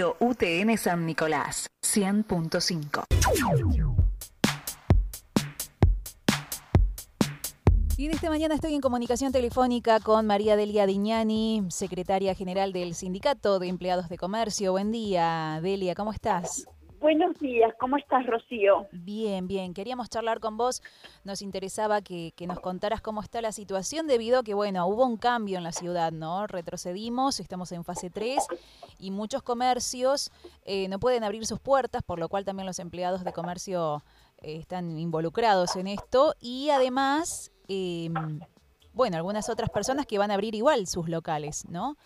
Radio UTN San Nicolás, 100.5. Y de esta mañana estoy en comunicación telefónica con María Delia Diñani, secretaria general del Sindicato de Empleados de Comercio. Buen día, Delia, ¿cómo estás? Buenos días, ¿cómo estás, Rocío? Bien, bien. Queríamos charlar con vos. Nos interesaba que, nos contaras cómo está la situación debido a que, bueno, hubo un cambio en la ciudad, ¿no? Retrocedimos, estamos en fase 3 y muchos comercios eh, no pueden abrir sus puertas, por lo cual también los empleados de comercio eh, están involucrados en esto y además eh, bueno, algunas otras personas que van a abrir igual sus locales, ¿no?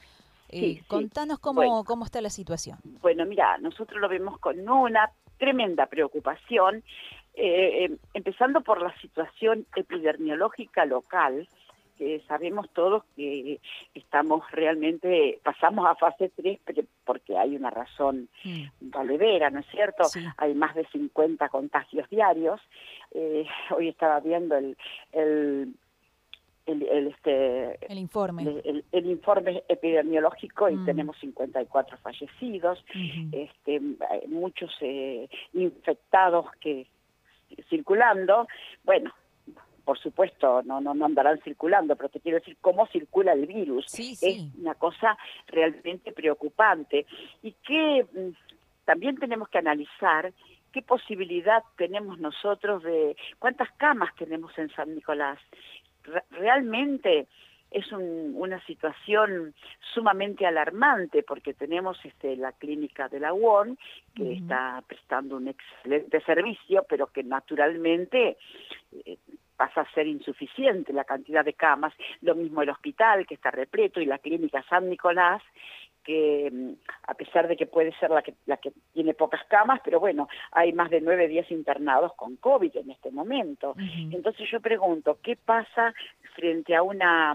Eh, contanos cómo, cómo está la situación. Bueno, mira, nosotros lo vemos con una tremenda preocupación, eh, em, empezando por la situación epidemiológica local, que sabemos todos que estamos realmente, pasamos a fase 3 porque hay una razón mm. valedera, ¿no es cierto? Hay más de 50 contagios diarios. Eh, hoy estaba viendo el, el el, este el informe el, informe epidemiológico y mm. tenemos 54 fallecidos este muchos eh, infectados que circulando bueno por supuesto, no, no, no andarán circulando, pero te quiero decir cómo circula el virus. Es una cosa realmente preocupante y que mm, también tenemos que analizar qué posibilidad tenemos nosotros de cuántas camas tenemos en San Nicolás. realmente es una situación sumamente alarmante porque tenemos este, la clínica de la UON que está prestando un excelente servicio, pero que naturalmente eh, pasa a ser insuficiente la cantidad de camas, lo mismo el hospital que está repleto y la clínica San Nicolás que mm, a pesar de que puede ser la que, la que tiene pocas camas, pero bueno, hay más de nueve días internados con COVID en este momento. Entonces yo pregunto, ¿qué pasa frente a una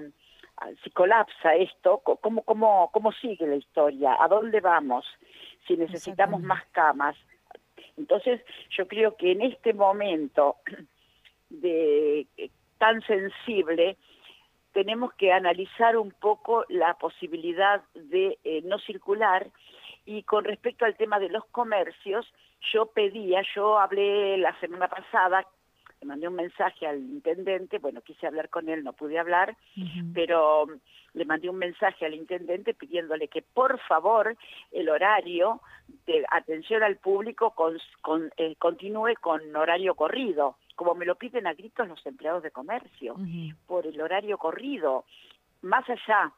si colapsa esto, ¿cómo, cómo, cómo sigue la historia? ¿A dónde vamos si necesitamos más camas? Entonces yo creo que en este momento de eh, tan sensible, tenemos que analizar un poco la posibilidad de eh, no circular. Y con respecto al tema de los comercios, yo pedía, yo hablé la semana pasada, le mandé un mensaje al intendente, bueno, quise hablar con él, no pude hablar, pero le mandé un mensaje al intendente pidiéndole que por favor el horario de atención al público con, eh, continúe con horario corrido como me lo piden a gritos los empleados de comercio, por el horario corrido, más allá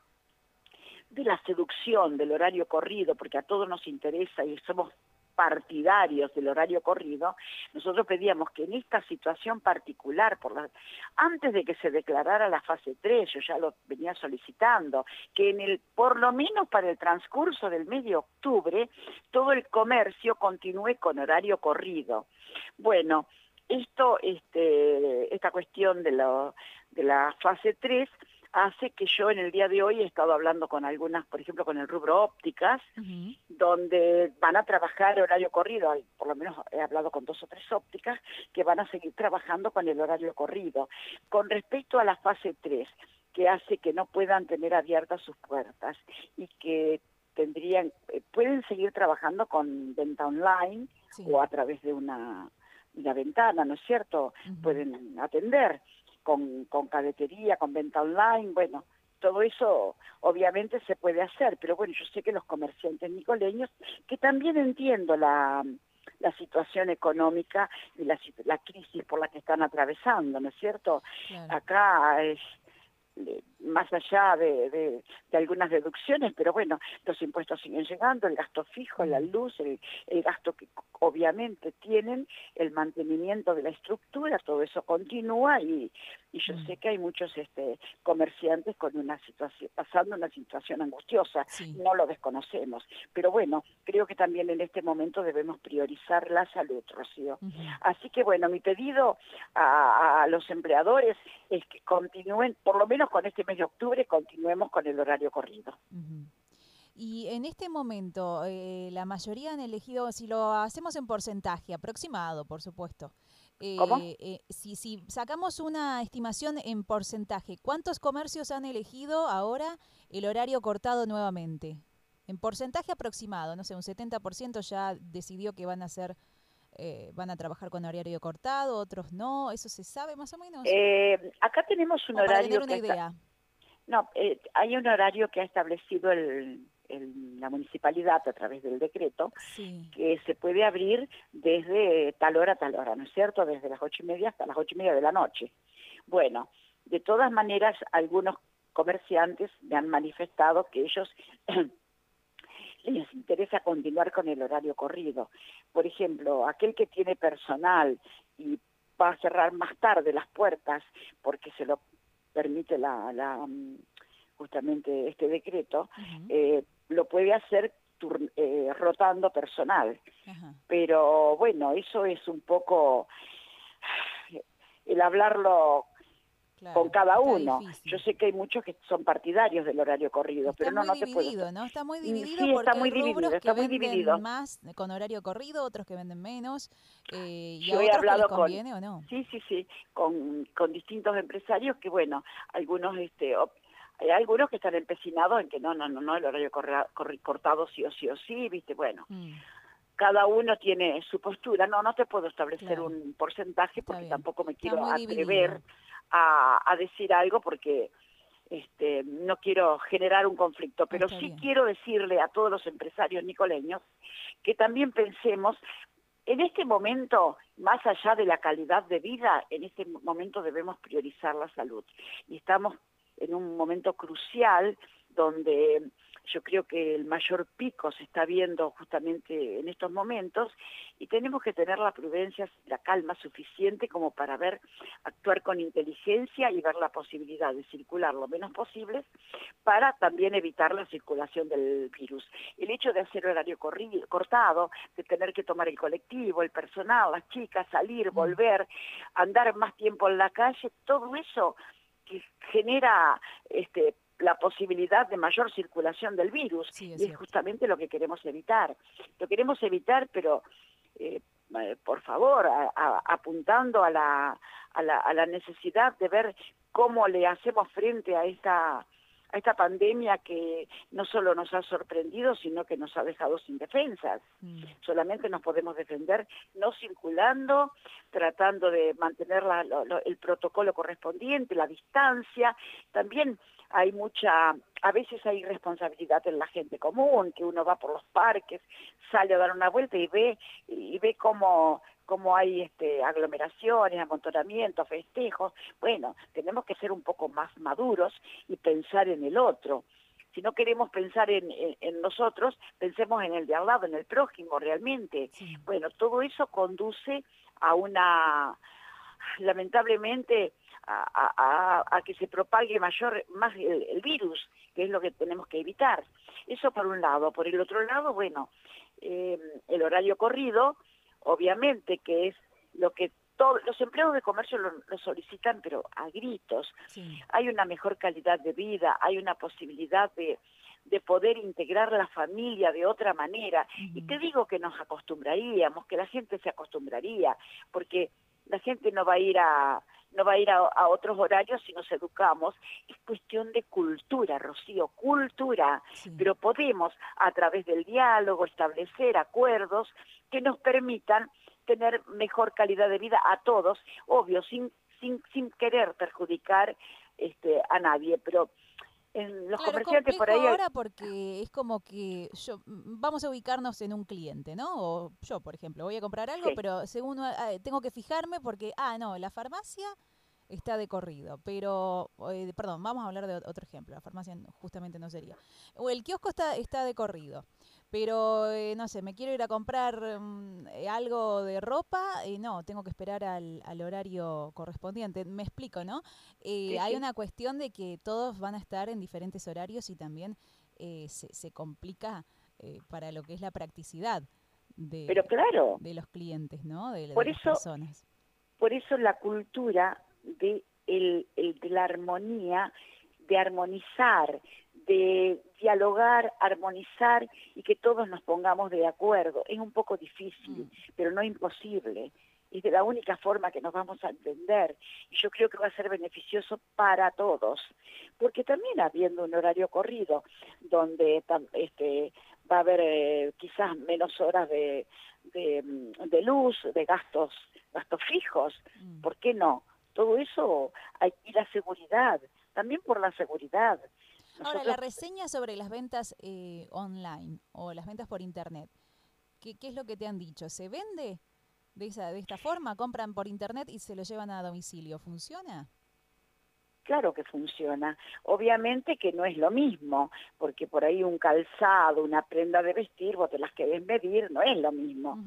de la seducción del horario corrido, porque a todos nos interesa y somos partidarios del horario corrido, nosotros pedíamos que en esta situación particular, por la, antes de que se declarara la fase 3, yo ya lo venía solicitando, que en el, por lo menos para el transcurso del mes de octubre, todo el comercio continúe con horario corrido. Bueno, esto, este, esta cuestión de, de la fase 3 hace que yo en el día de hoy he estado hablando con algunas, por ejemplo, con el rubro ópticas, donde van a trabajar horario corrido, por lo menos he hablado con dos o tres ópticas, que van a seguir trabajando con el horario corrido. Con respecto a la fase 3, que hace que no puedan tener abiertas sus puertas y que tendrían, eh, pueden seguir trabajando con venta online o a través de una la ventana, ¿no es cierto? Pueden atender con, con cadetería, con venta online, bueno, todo eso obviamente se puede hacer, pero bueno, yo sé que los comerciantes nicoleños, que también entiendo la, la situación económica y la, la crisis por la que están atravesando, ¿no es cierto? Acá es más allá de, de, algunas deducciones, pero bueno, los impuestos siguen llegando, el gasto fijo, la luz, el, el, gasto que obviamente tienen, el mantenimiento de la estructura, todo eso continúa y, y yo sé que hay muchos este, comerciantes con una situación, pasando una situación angustiosa, no lo desconocemos, pero bueno, creo que también en este momento debemos priorizar la salud, Rocío. Así que bueno, mi pedido a, a los empleadores es que continúen, por lo menos con este mes de octubre, continuemos con el horario corrido. Y en este momento, eh, la mayoría han elegido, si lo hacemos en porcentaje, aproximado, por supuesto. Eh, eh, si, si sacamos una estimación en porcentaje, ¿cuántos comercios han elegido ahora el horario cortado nuevamente? en porcentaje aproximado, no sé, un 70% ya decidió que van a hacer eh, van a trabajar con horario cortado, otros no, ¿eso se sabe más o menos? Eh, acá tenemos un horario... una idea. No, eh, hay un horario que ha establecido el, la municipalidad a través del decreto, que se puede abrir desde tal hora a tal hora, ¿no es cierto? Desde las ocho y media hasta las ocho y media de la noche. Bueno, de todas maneras, algunos comerciantes me han manifestado que ellos les interesa continuar con el horario corrido. Por ejemplo, aquel que tiene personal y va a cerrar más tarde las puertas porque se lo permite la, la mm, justamente este decreto, eh, lo puede hacer eh, rotando personal. Pero bueno, eso es un poco el hablarlo con cada uno. Yo sé que hay muchos que son partidarios del horario corrido, pero no, no te dividido, ¿no? Está muy dividido sí, está muy dividido, está muy dividido. más con horario corrido, otros que venden menos. Eh, y Yo he hablado con, o no? Sí, sí, sí, con, con distintos empresarios que, bueno, algunos este hay algunos que están empecinados en que no, no, no, no, el horario cortado sí o sí o sí, viste, bueno. Mm. Cada uno tiene su postura, no, no te puedo establecer un porcentaje porque tampoco me quiero atrever a, decir algo porque este, no quiero generar un conflicto, pero sí quiero decirle a todos los empresarios nicoleños que también pensemos en este momento, más allá de la calidad de vida, en este momento debemos priorizar la salud. Y estamos en un momento crucial donde yo creo que el mayor pico se está viendo justamente en estos momentos y tenemos que tener la prudencia, la calma suficiente como para ver, actuar con inteligencia y ver la posibilidad de circular lo menos posible para también evitar la circulación del virus. El hecho de hacer horario cortado, de tener que tomar el colectivo, el personal, las chicas, salir, mm. volver, andar más tiempo en la calle, todo eso que genera este, la posibilidad de mayor circulación del virus y es justamente lo que queremos evitar. Lo queremos evitar, pero eh, eh, por favor, apuntando a la, a, la, a la necesidad de ver cómo le hacemos frente a esta a esta pandemia que no solo nos ha sorprendido, sino que nos ha dejado sin defensas. Mm. Solamente nos podemos defender no circulando, tratando de mantener el protocolo correspondiente, la distancia. También hay mucha, a veces hay responsabilidad en la gente común, que uno va por los parques, sale a dar una vuelta y ve, y ve cómo cómo hay este, aglomeraciones, amontonamientos, festejos. Bueno, tenemos que ser un poco más maduros y pensar en el otro. Si no queremos pensar en, nosotros, pensemos en el de al lado, en el prójimo realmente. Bueno, todo eso conduce a una, lamentablemente, a, que se propague mayor más el, virus, que es lo que tenemos que evitar. Eso por un lado. Por el otro lado, bueno, eh, el horario corrido obviamente que es lo que todos los empleados de comercio lo, solicitan, pero a gritos. Hay una mejor calidad de vida, hay una posibilidad de, de poder integrar la familia de otra manera. Y te digo que nos acostumbraríamos, que la gente se acostumbraría, porque la gente no va a ir a no va a ir a, otros horarios si nos educamos. Es cuestión de cultura, Rocío, cultura. Pero podemos, a través del diálogo, establecer acuerdos que nos permitan tener mejor calidad de vida a todos, obvio, sin, sin, sin querer perjudicar este, a nadie, pero en los comerciantes por ahí ahora porque es como que yo mm, vamos a ubicarnos en un cliente no o yo por ejemplo voy a comprar algo pero según ah, tengo que fijarme porque ah no la farmacia está de corrido pero eh, perdón vamos a hablar de otro ejemplo la farmacia justamente no sería o el kiosco está está de corrido pero eh, no sé, me quiero ir a comprar mm, eh, algo de ropa y no, tengo que esperar al, horario correspondiente. Me explico, ¿no? Eh, hay una cuestión de que todos van a estar en diferentes horarios y también se, se, complica para lo que es la practicidad de, Pero claro, de los clientes, ¿no? De, por las eso, personas. Por eso la cultura de, el, el, de la armonía, de armonizar, de dialogar, armonizar y que todos nos pongamos de acuerdo. Es un poco difícil, mm. pero no imposible. Es de la única forma que nos vamos a entender. Y yo creo que va a ser beneficioso para todos. Porque también habiendo un horario corrido, donde este, va a haber eh, quizás menos horas de, de, luz, de gastos, gastos fijos, mm. ¿por qué no? Todo eso, hay, y la seguridad, también por la seguridad. Ahora, la reseña sobre las ventas eh, online o las ventas por internet, ¿qué, ¿qué es lo que te han dicho? ¿Se vende de, esa, de esta forma? ¿Compran por internet y se lo llevan a domicilio? ¿Funciona? Claro que funciona. Obviamente que no es lo mismo, porque por ahí un calzado, una prenda de vestir, vos te las querés medir, no es lo mismo.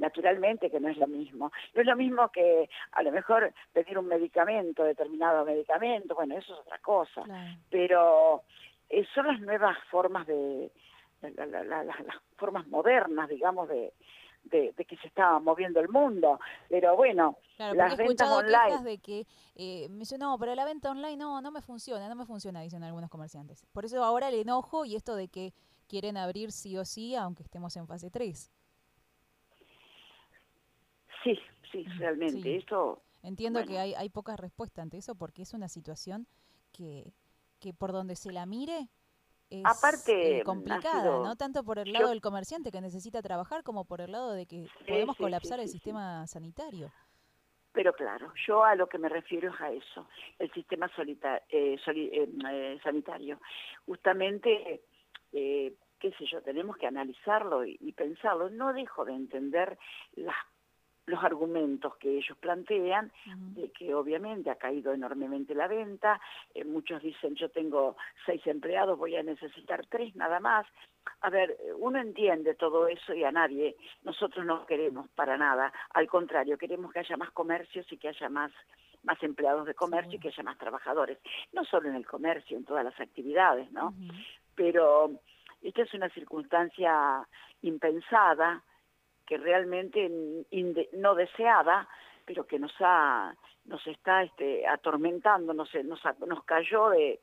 Naturalmente que no es lo mismo. No es lo mismo que a lo mejor pedir un medicamento, determinado medicamento, bueno, eso es otra cosa. Pero eh, son las nuevas formas de, las formas modernas, digamos, de, de, que se estaba moviendo el mundo. Pero bueno, las ventas online. de que eh, me dice, no, pero la venta online no, no me funciona, no me funciona, dicen algunos comerciantes. Por eso ahora el enojo y esto de que quieren abrir sí o sí, aunque estemos en fase 3. Sí, sí, realmente. Esto, Entiendo que hay, hay poca respuesta ante eso porque es una situación que, que por donde se la mire es Aparte, eh, complicada, ¿no? Tanto por el lado del comerciante que necesita trabajar como por el lado de que podemos colapsar el sistema sanitario. Pero claro, yo a lo que me refiero es a eso, el sistema solita, eh, eh, sanitario. Justamente, qué sé yo, tenemos que analizarlo y, y pensarlo. No dejo de entender las los argumentos que ellos plantean, de que obviamente ha caído enormemente la venta, eh, muchos dicen yo tengo seis empleados, voy a necesitar tres nada más. A ver, uno entiende todo eso y a nadie, nosotros no queremos para nada, al contrario, queremos que haya más comercios y que haya más más empleados de comercio y que haya más trabajadores, no solo en el comercio, en todas las actividades, ¿no? Pero esta es una circunstancia impensada, que realmente no deseada, pero que nos ha nos está este, atormentando, nos, nos, nos cayó de,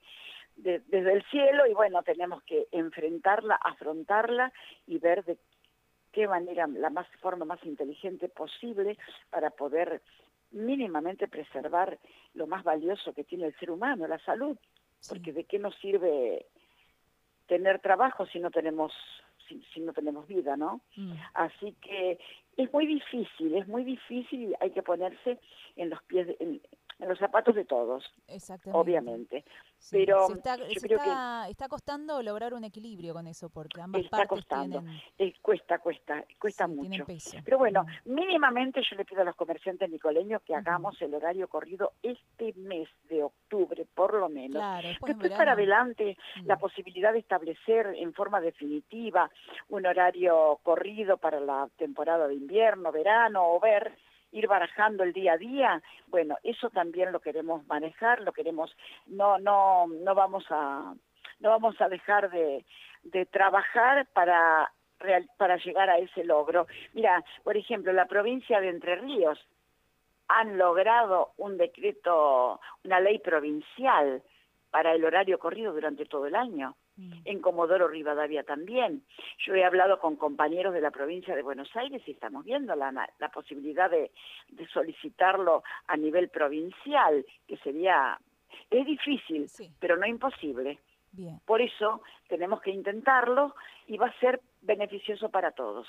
desde el cielo y bueno, tenemos que enfrentarla, afrontarla y ver de qué manera, la más forma más inteligente posible para poder mínimamente preservar lo más valioso que tiene el ser humano, la salud, porque de qué nos sirve tener trabajo si no tenemos si, no tenemos vida, ¿no? Mm. Así que es muy difícil, es muy difícil y hay que ponerse en los pies, en, en los zapatos de todos, obviamente. Pero está, está, costando lograr un equilibrio con eso, porque ambas está costando. Eh, cuesta, cuesta, cuesta mucho. Pero bueno, mínimamente yo le pido a los comerciantes nicoleños que hagamos el horario corrido este mes de octubre, por lo menos. Claro, después, para adelante la mm. posibilidad de establecer en forma definitiva un horario corrido para la temporada de invierno, verano o ver ir barajando el día a día, bueno, eso también lo queremos manejar, lo queremos, no, no, no vamos a, no vamos a dejar de, trabajar para para llegar a ese logro. Mira, por ejemplo, la provincia de Entre Ríos han logrado un decreto, una ley provincial para el horario corrido durante todo el año. Mm. En Comodoro Rivadavia también. Yo he hablado con compañeros de la provincia de Buenos Aires y estamos viendo la, la posibilidad de, solicitarlo a nivel provincial, que sería... Es difícil, pero no imposible. Por eso tenemos que intentarlo y va a ser beneficioso para todos.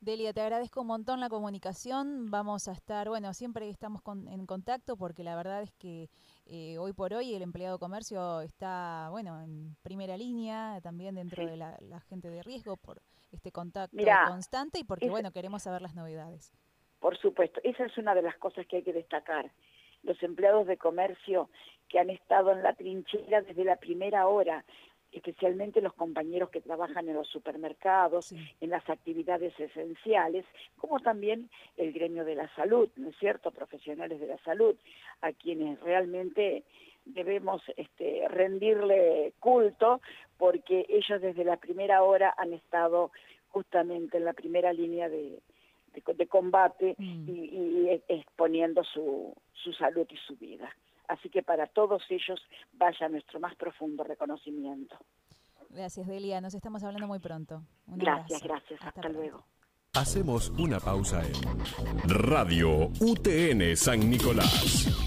Delia, te agradezco un montón la comunicación. Vamos a estar, bueno, siempre estamos en contacto porque la verdad es que eh, hoy por hoy el empleado de comercio está, bueno, en primera línea, también dentro de la, gente de riesgo por este contacto constante y porque, bueno, queremos saber las novedades. Por supuesto, esa es una de las cosas que hay que destacar. Los empleados de comercio que han estado en la trinchera desde la primera hora, especialmente los compañeros que trabajan en los supermercados, en las actividades esenciales, como también el gremio de la salud, ¿no es cierto?, profesionales de la salud, a quienes realmente debemos este, rendirle culto porque ellos desde la primera hora han estado justamente en la primera línea de, de, combate mm. y, y, exponiendo su, su salud y su vida. Así que para todos ellos vaya nuestro más profundo reconocimiento. Gracias, Delia. Nos estamos hablando muy pronto. gracias, gracias. Hasta, luego. Hacemos una pausa en Radio UTN San Nicolás.